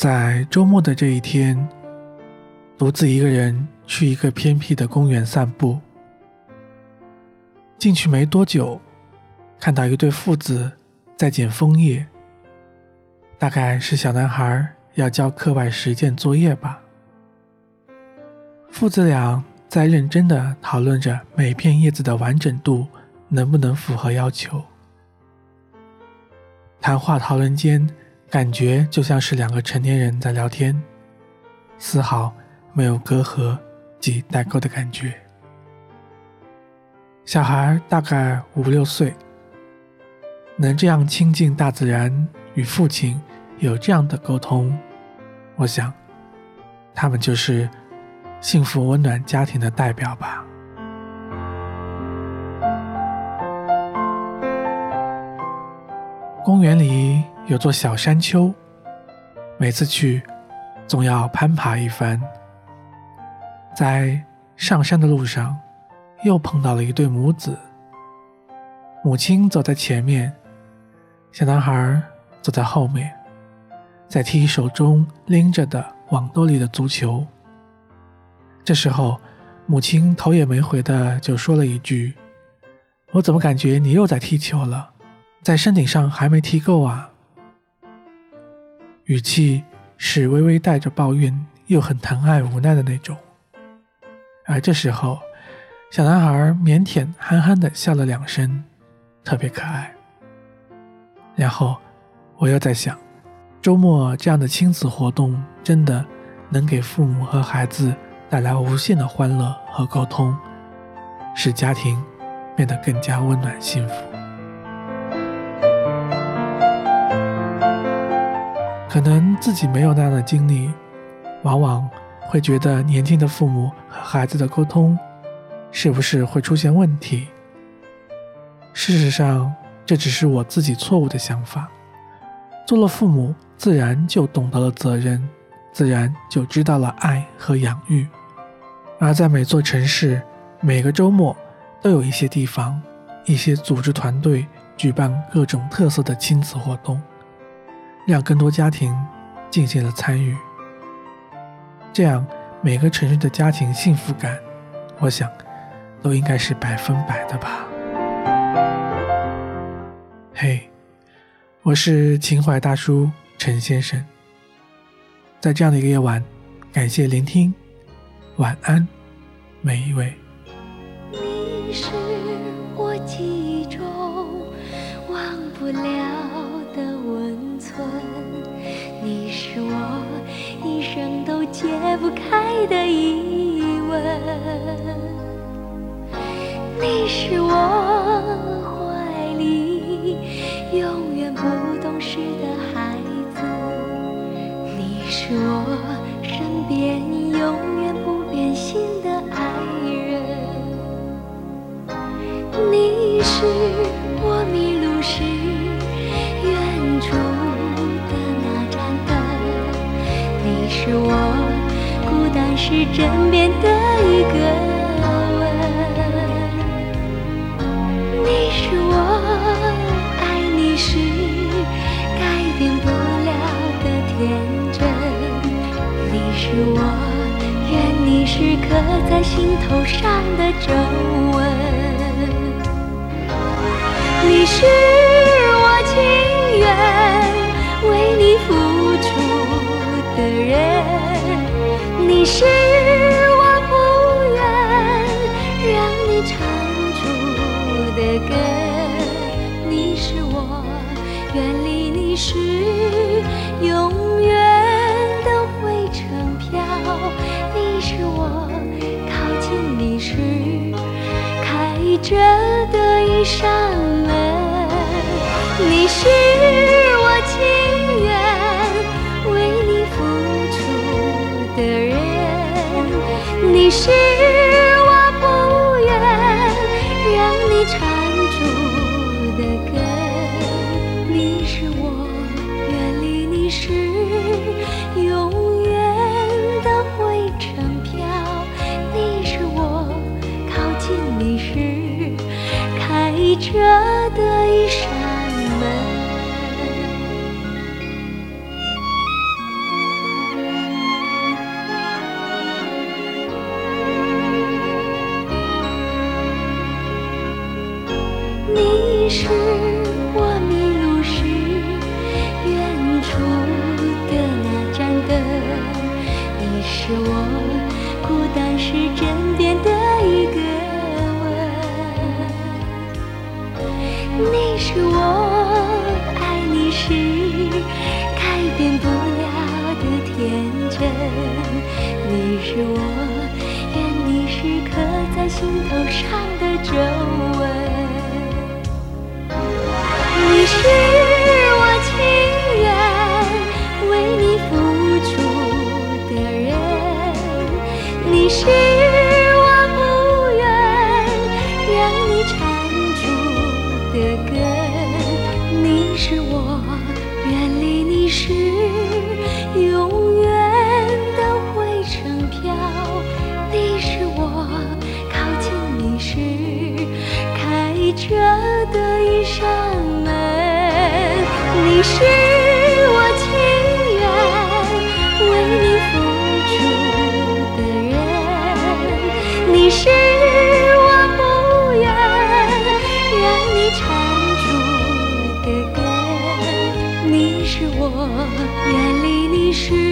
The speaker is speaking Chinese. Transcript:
在周末的这一天，独自一个人去一个偏僻的公园散步。进去没多久，看到一对父子在捡枫叶，大概是小男孩要交课外实践作业吧。父子俩在认真的讨论着每片叶子的完整度能不能符合要求。谈话讨论间，感觉就像是两个成年人在聊天，丝毫没有隔阂及代沟的感觉。小孩大概五六岁，能这样亲近大自然，与父亲有这样的沟通，我想，他们就是幸福温暖家庭的代表吧。公园里有座小山丘，每次去总要攀爬一番。在上山的路上，又碰到了一对母子。母亲走在前面，小男孩走在后面，在踢手中拎着的网兜里的足球。这时候，母亲头也没回的就说了一句：“我怎么感觉你又在踢球了？”在山顶上还没踢够啊！语气是微微带着抱怨，又很疼爱无奈的那种。而这时候，小男孩腼腆憨憨的笑了两声，特别可爱。然后我又在想，周末这样的亲子活动，真的能给父母和孩子带来无限的欢乐和沟通，使家庭变得更加温暖幸福。可能自己没有那样的经历，往往会觉得年轻的父母和孩子的沟通是不是会出现问题？事实上，这只是我自己错误的想法。做了父母，自然就懂得了责任，自然就知道了爱和养育。而在每座城市，每个周末都有一些地方、一些组织团队举办各种特色的亲子活动。让更多家庭进行了参与，这样每个城市的家庭幸福感，我想都应该是百分百的吧。嘿，我是情怀大叔陈先生，在这样的一个夜晚，感谢聆听，晚安，每一位。你是我记忆中忘不了。不开的疑问，你是我怀里永远不懂事的孩子，你是我身边永远不变心的爱人，你是我迷路时远处的那盏灯，你。是我是枕边的一个吻，你是我爱你时改变不了的天真，你是我愿你时刻在心头上的皱纹，你是是我不愿让你缠住的根，你是我远离你时永远的灰尘飘，你是我靠近你时开着的一扇门，你是。你是我不愿让你缠住的根，你是我远离你时永远的灰尘飘，你是我靠近你时开着我迷路时远处的那盏灯，你是我孤单时枕边的一个吻，你是我爱你时改变不了的天真，你是我愿你时刻在心头上的皱我远离你时，永远的灰尘飘；你是我靠近你时，开着的一扇门。你是我情愿为你付出的人，你是我不愿让你尝。是